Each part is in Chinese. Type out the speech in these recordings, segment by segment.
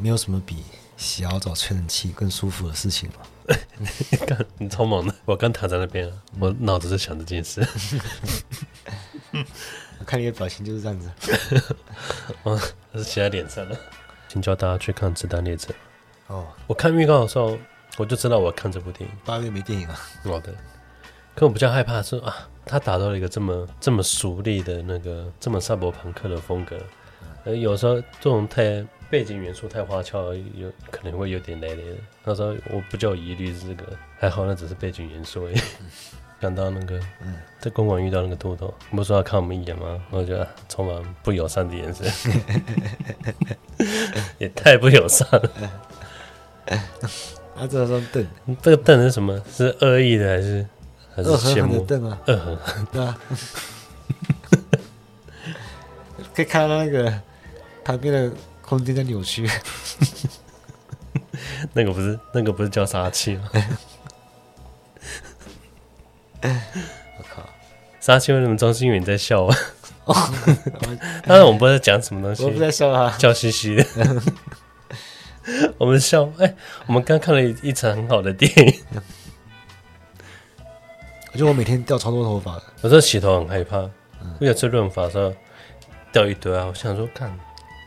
没有什么比洗好澡吹冷气更舒服的事情了。你看，你超猛的！我刚躺在那边，我脑子在想这件事。我看你的表情就是这样子。我，是写在脸上了。请教大家去看《子弹列车》。哦，我看预告的时候，我就知道我要看这部电影。八月没电影啊。好的。可我比较害怕是啊，他达到了一个这么这么熟练的那个这么赛博朋克的风格。呃，有时候这种太背景元素太花俏，有可能会有点累累的。那时候我不就有疑虑是这个，还好那只是背景元素而已。想到那个，嗯，在公馆遇到那个秃头，不是说要看我们一眼吗？我觉得充满不友善的眼神，也太不友善了。他，这双瞪，这个瞪是什么？是恶意的还是还是羡慕的瞪啊？恶狠，对啊。可以看到那个旁边的空间在扭曲。那个不是，那个不是叫杀气吗？我靠！杀气为什么中心？因为你在笑啊？当然我们不知道在讲什么东西，我不在笑啊，笑嘻嘻的。我们笑，哎、欸，我们刚看了一场很好的电影。我觉得我每天掉超多头发，有时候洗头很害怕，为了做润发的时候掉一堆啊。我想说，看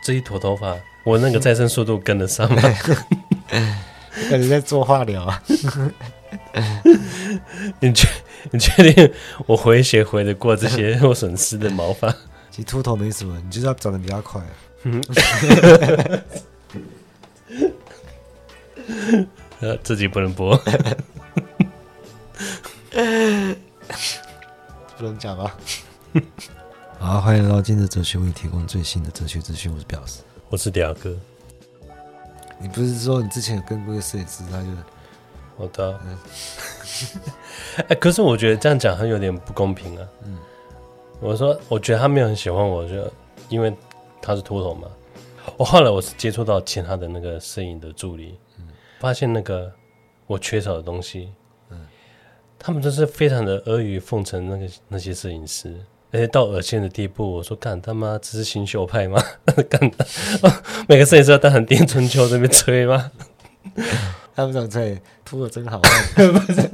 这一坨头发，我那个再生速度跟得上吗？感觉在做化疗啊。你确你确定我回血回得过这些 我损失的毛发？其实秃头没什么，你就是要长得比较快、啊。呃，自己不能播，不能讲吗？好，欢迎来到今日哲学，为你提供最新的哲学资讯。我是表示，我是嗲哥。你不是说你之前有跟过一个摄影师，他就我的，哎，可是我觉得这样讲很有点不公平啊。嗯，我说，我觉得他没有很喜欢我，就因为他是秃头嘛。我后来我是接触到其他的那个摄影的助理，嗯，发现那个我缺少的东西，嗯，他们都是非常的阿谀奉承那个那些摄影师，而且到恶心的地步。我说干他妈，这是新秀派吗？干的，每个摄影师要当成丁春秋这边吹吗？他们想吹，秃的真好看，不是。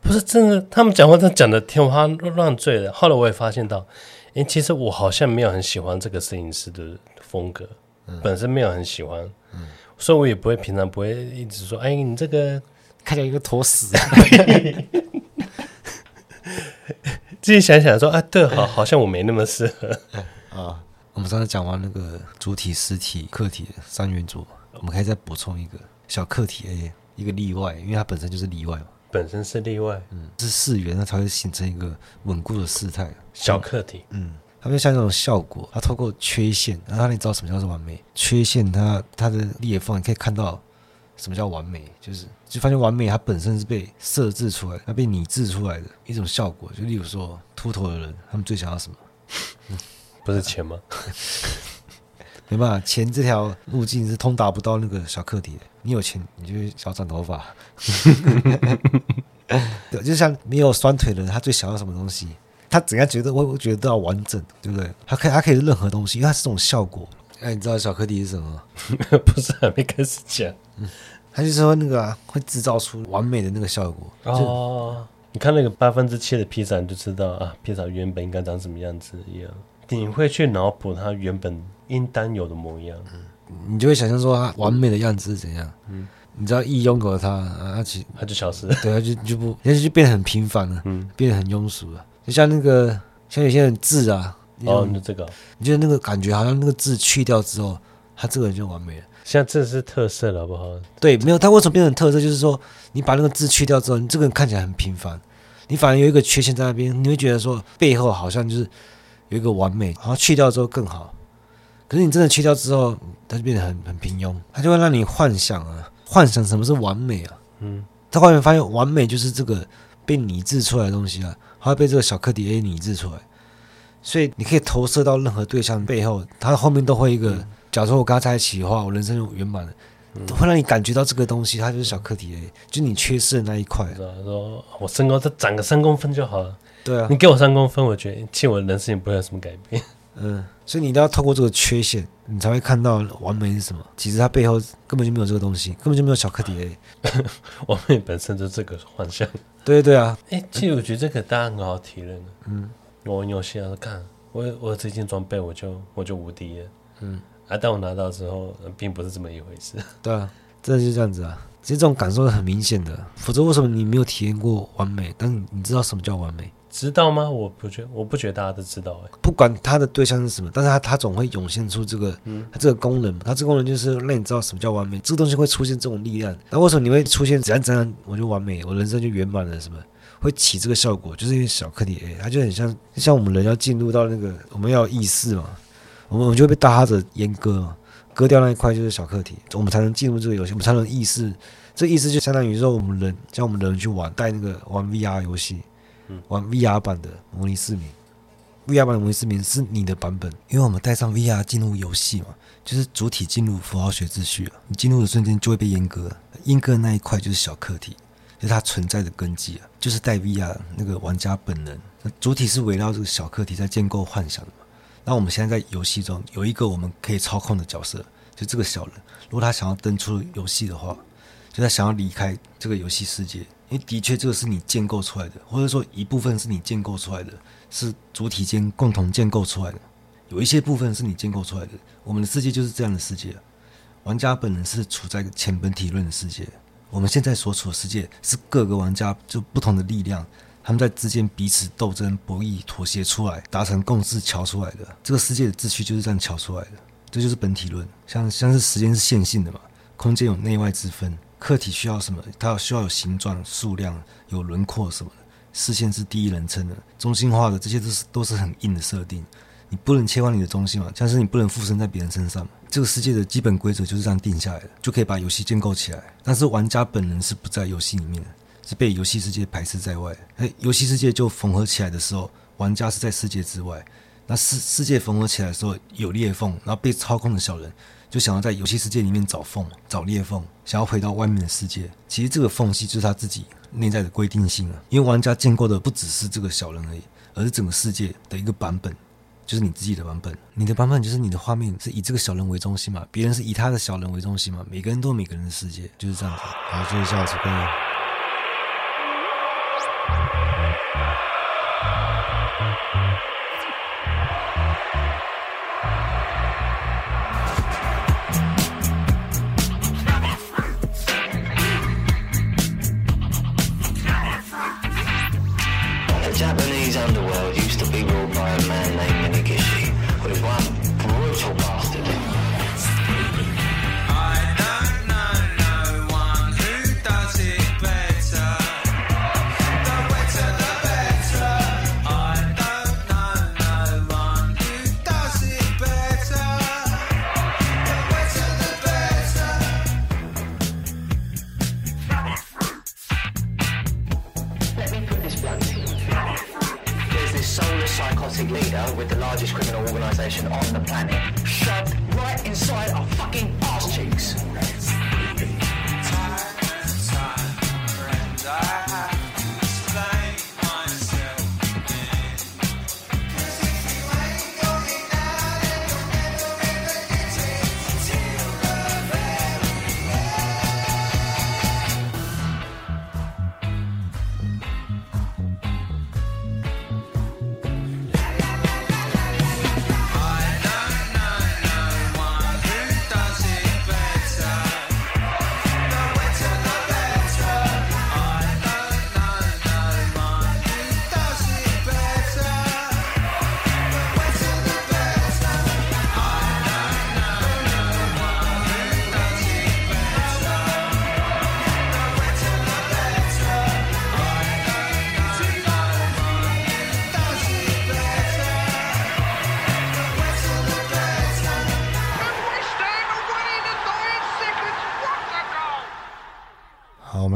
不是真的，他们讲话都讲的天花乱坠的。后来我也发现到，哎，其实我好像没有很喜欢这个摄影师的风格，嗯、本身没有很喜欢，嗯、所以我也不会平常不会一直说，哎，你这个看起来一个坨屎。自己想想说，啊，对，好，好像我没那么适合啊。我们上次讲完那个主体、实体、客体三元组，我们可以再补充一个小客体，A，，一个例外，因为它本身就是例外嘛。本身是例外，嗯，是四元，它才会形成一个稳固的事态。小客体，嗯，它就像那种效果，它透过缺陷，然后让你知道什么叫做完美。缺陷它，它它的裂缝，你可以看到什么叫完美，就是就发现完美它本身是被设置出来，它被拟制出来的一种效果。就例如说，秃头的人，他们最想要什么？不是钱吗？没办法，钱这条路径是通达不到那个小课题的。你有钱，你就想长头发。对，就像没有双腿的人，他最想要什么东西？他怎样觉得我我觉得都要完整，对不对？他可以，他可以是任何东西，因为它是这种效果。哎，你知道小客体是什么？不是，还没开始讲。嗯，他就说那个、啊、会制造出完美的那个效果。哦，你看那个八分之七的披萨，你就知道啊，披萨原本应该长什么样子一样。你会去脑补它原本应当有的模样，嗯，你就会想象说它完美的样子是怎样，嗯，你知道一拥有了它，啊，它其它就消失了，对，它就就不，它就变得很平凡了，嗯，变得很庸俗了，就像那个像有些人字啊，哦，那这个，你觉得那个感觉好像那个字去掉之后，他这个人就完美了，现在这是特色了，好不好？对，没有，它为什么变成特色？就是说你把那个字去掉之后，你这个人看起来很平凡，你反而有一个缺陷在那边，你会觉得说背后好像就是。有一个完美，然后去掉之后更好。可是你真的去掉之后，他就变得很很平庸，他就会让你幻想啊，幻想什么是完美啊。嗯，他后面发现完美就是这个被拟制出来的东西啊，它会被这个小课题 A 拟制出来。所以你可以投射到任何对象背后，他后面都会一个。嗯、假如说我跟他在一起的话，我人生就圆满了，嗯、会让你感觉到这个东西，它就是小课题 A，就你缺失的那一块。说我身高再长个三公分就好了。对啊，你给我三公分，我觉得其实我的人生也不会有什么改变。嗯，所以你都要透过这个缺陷，你才会看到完美是什么。其实它背后根本就没有这个东西，根本就没有小课题 A。完美本身就是这个幻象。对对啊，哎、欸，其实我觉得这个大家很好提了。嗯，我玩游戏啊，看我我有这件装备，我就我就无敌了。嗯，啊，但我拿到之后，并不是这么一回事。对啊，真的就是这样子啊。其实这种感受是很明显的，否则为什么你没有体验过完美？但你知道什么叫完美？知道吗？我不觉，我不觉得大家都知道哎。不管他的对象是什么，但是他他总会涌现出这个，嗯，他这个功能，他这个功能就是让你知道什么叫完美。这个东西会出现这种力量，那为什么你会出现怎样怎样我就完美，我人生就圆满了？什么会起这个效果？就是因为小课题 A，它就很像像我们人要进入到那个我们要有意识嘛，我们我们就会被大哈着阉割嘛，割掉那一块就是小课题，我们才能进入这个游戏，我们才能意识。这意思就相当于说，我们人像我们人去玩带那个玩 VR 游戏，玩 VR 版的模拟市民，VR 版的模拟市民是你的版本，因为我们带上 VR 进入游戏嘛，就是主体进入符号学秩序啊，你进入的瞬间就会被阉割，阉割的那一块就是小课题，就是它存在的根基啊，就是戴维亚那个玩家本人，主体是围绕这个小课题在建构幻想的嘛，那我们现在在游戏中有一个我们可以操控的角色，就这个小人，如果他想要登出游戏的话。就他想要离开这个游戏世界，因为的确这个是你建构出来的，或者说一部分是你建构出来的，是主体间共同建构出来的。有一些部分是你建构出来的。我们的世界就是这样的世界，玩家本人是处在一个前本体论的世界。我们现在所处的世界是各个玩家就不同的力量，他们在之间彼此斗争、博弈、妥协出来，达成共识，乔出来的。这个世界的秩序就是这样乔出来的。这就是本体论，像像是时间是线性的嘛，空间有内外之分。客体需要什么？它需要有形状、数量、有轮廓什么的。视线是第一人称的，中心化的，这些都是都是很硬的设定。你不能切换你的中心嘛，像是你不能附身在别人身上。这个世界的基本规则就是这样定下来的，就可以把游戏建构起来。但是玩家本人是不在游戏里面的，是被游戏世界排斥在外。哎，游戏世界就缝合起来的时候，玩家是在世界之外。那世世界缝合起来的时候有裂缝，然后被操控的小人。就想要在游戏世界里面找缝、找裂缝，想要回到外面的世界。其实这个缝隙就是他自己内在的规定性啊。因为玩家建构的不只是这个小人而已，而是整个世界的一个版本，就是你自己的版本。你的版本就是你的画面是以这个小人为中心嘛，别人是以他的小人为中心嘛。每个人都有每个人的世界，就是这样子。好，就是下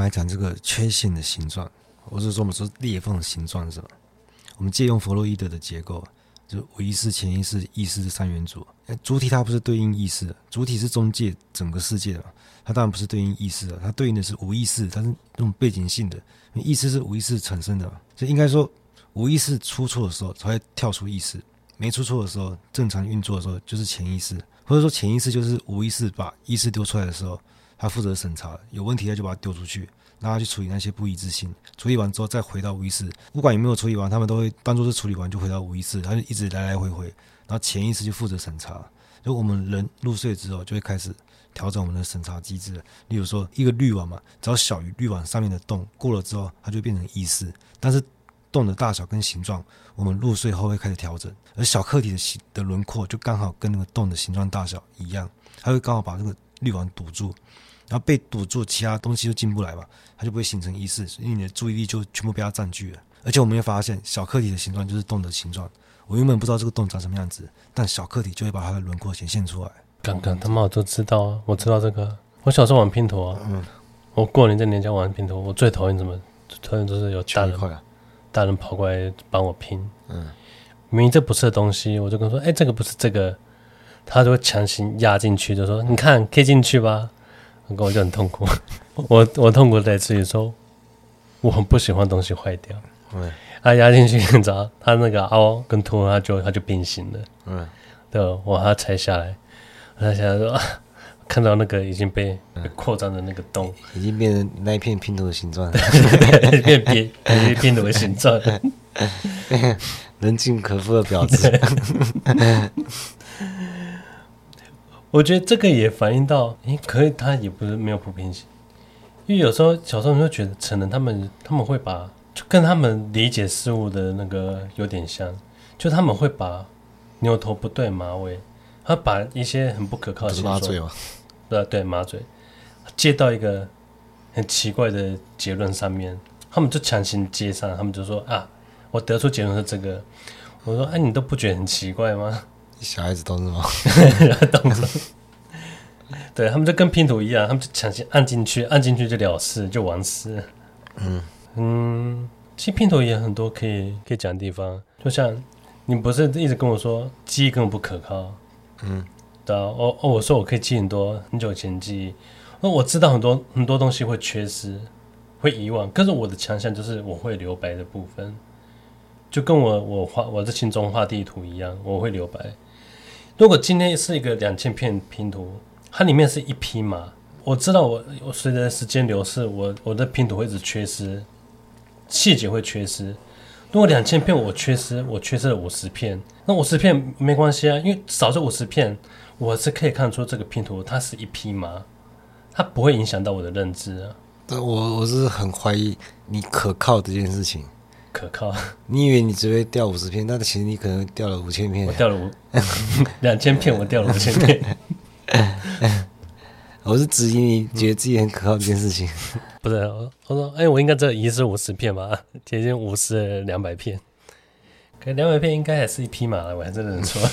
次见。讲这个缺陷的形状，或者说我们说裂缝的形状是吧？我们借用弗洛伊德的结构，就无意识、潜意识、意识的三元组。主体它不是对应意识的，主体是中介整个世界的，它当然不是对应意识的，它对应的是无意识，它是那种背景性的。意识是无意识产生的，就应该说无意识出错的时候才会跳出意识，没出错的时候，正常运作的时候，就是潜意识，或者说潜意识就是无意识把意识丢出来的时候，他负责审查，有问题他就把它丢出去，让他去处理那些不一致性，处理完之后再回到无意识，不管有没有处理完，他们都会当做是处理完就回到无意识，他就一直来来回回，然后潜意识就负责审查。就我们人入睡之后，就会开始调整我们的审查机制。例如说，一个滤网嘛，只要小于滤网上面的洞过了之后，它就变成意识。但是洞的大小跟形状，我们入睡后会开始调整。而小客体的形的轮廓就刚好跟那个洞的形状大小一样，它会刚好把这个滤网堵住，然后被堵住，其他东西就进不来嘛，它就不会形成意识，所以你的注意力就全部被它占据了。而且我们会发现，小客体的形状就是洞的形状。我原本不知道这个洞长什么样子，但小客体就会把它的轮廓显现出来。刚刚他妈我都知道啊，我知道这个。我小时候玩拼图啊，嗯，我过年在娘家玩拼图，我最讨厌什么？讨厌就是有大人，啊、大人跑过来帮我拼。嗯，明明这不是的东西，我就跟他说：“哎、欸，这个不是这个。”他就会强行压进去，就说：“你看，可以进去吧？”我跟我就很痛苦。我我痛苦在自己说，我很不喜欢东西坏掉。嗯。他压进去，你知道，他那个凹跟凸，他就他就变形了。嗯，对，我把它拆下来，拆下来说，看到那个已经被扩张的那个洞，已经变成那一片拼图的形状，变变变拼图的形状，人尽可夫的婊子。我觉得这个也反映到，诶，可以，他也不是没有普遍性，因为有时候小时候你会觉得成人他们他们会把。就跟他们理解事物的那个有点像，就他们会把牛头不对马尾，他把一些很不可靠的马嘴嘛，对对马嘴，接到一个很奇怪的结论上面，他们就强行接上，他们就说啊，我得出结论是这个，我说哎、啊，你都不觉得很奇怪吗？小孩子 懂什么？懂什么？对，他们就跟拼图一样，他们就强行按进去，按进去就了事，就完事。嗯。嗯，其实拼图也很多可以可以讲的地方，就像你不是一直跟我说记忆根本不可靠，嗯，对啊，哦哦，我说我可以记很多很久前记忆，那我知道很多很多东西会缺失，会遗忘，可是我的强项就是我会留白的部分，就跟我我画我在心中画地图一样，我会留白。如果今天是一个两千片拼图，它里面是一匹马，我知道我我随着时间流逝，我我的拼图会一直缺失。细节会缺失。如果两千片我缺失，我缺失了五十片，那五十片没关系啊，因为少这五十片，我是可以看出这个拼图它是一匹马，它不会影响到我的认知啊。我我是很怀疑你可靠这件事情。可靠？你以为你只会掉五十片，但其实你可能掉了五千片。我掉了五 两千片，我掉了五千片。我是质疑你觉得自己很可靠这件事情，不是？我说，哎，我应该只有遗失五十片吧？接近五十两百片，可两百片应该还是一匹马了，我还真认出来。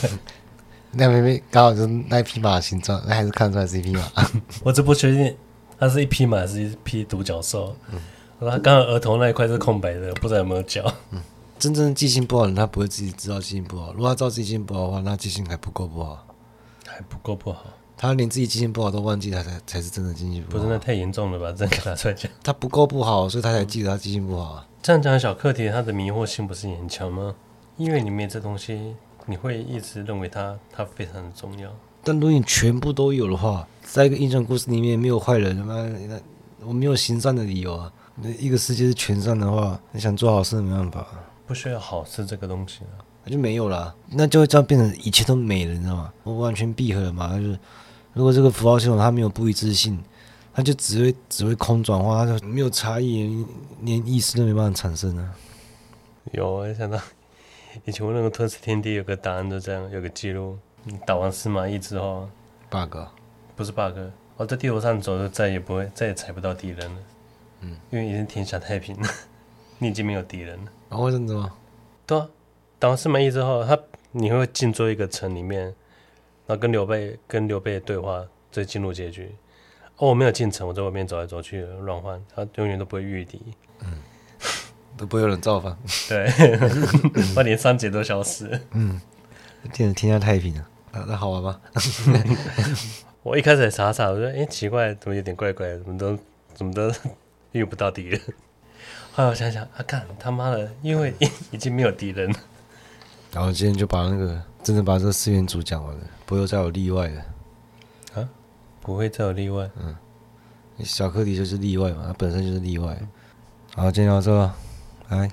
两百片刚好就是那一匹马的形状，那还是看出来是一匹马。我只不确定它是一匹马还是一匹独角兽。嗯，他刚刚额头那一块是空白的，不知道有没有脚。嗯，真正记性不好的人，他不会自己知道记性不好。如果他知道记性不好的话，那记性还不够不好，还不够不好。他连自己记性不好都忘记，他才才是真的记性不好。不是，那太严重了吧？真给他出来讲，他不够不好，所以他才记得他记性不好啊。这样讲小课题，他的迷惑性不是也很强吗？因为里面这东西，你会一直认为它它非常的重要。但如果你全部都有的话，在一个英雄故事里面没有坏人，他妈那我没有行善的理由啊。那一个世界是全善的话，你想做好事没办法，不需要好事这个东西了，那就没有了，那就会这样变成一切都没了，你知道吗？我完全闭合了嘛，就是。如果这个符号系统它没有不一致性，它就只会只会空转化，它就没有差异，连意识都没办法产生啊。有，我想到以前我那个吞噬天地有个答案，就这样有个记录，你打完司马懿之后，bug 不是 bug，我在地图上走就再也不会再也踩不到敌人了，嗯，因为已经天下太平了，你已经没有敌人了。然后为什么？对啊，打完司马懿之后，他你会进做一个城里面。然后跟刘备跟刘备的对话，再进入结局。哦，我没有进城，我在外面走来走去乱换，他永远都不会遇敌，嗯，都不会有人造反，对，他连三节都消失，嗯，天天下太平了，啊，那好玩吗？我一开始还傻傻，我说，哎，奇怪，怎么有点怪怪的，怎么都怎么都遇不到敌人。后来我想想，啊，干他妈的，因为 已经没有敌人了，然后今天就把那个真的把这个四元组讲完了，不会再有例外了。啊？不会再有例外？嗯，小课题就是例外嘛，它本身就是例外。好，今天到这，来。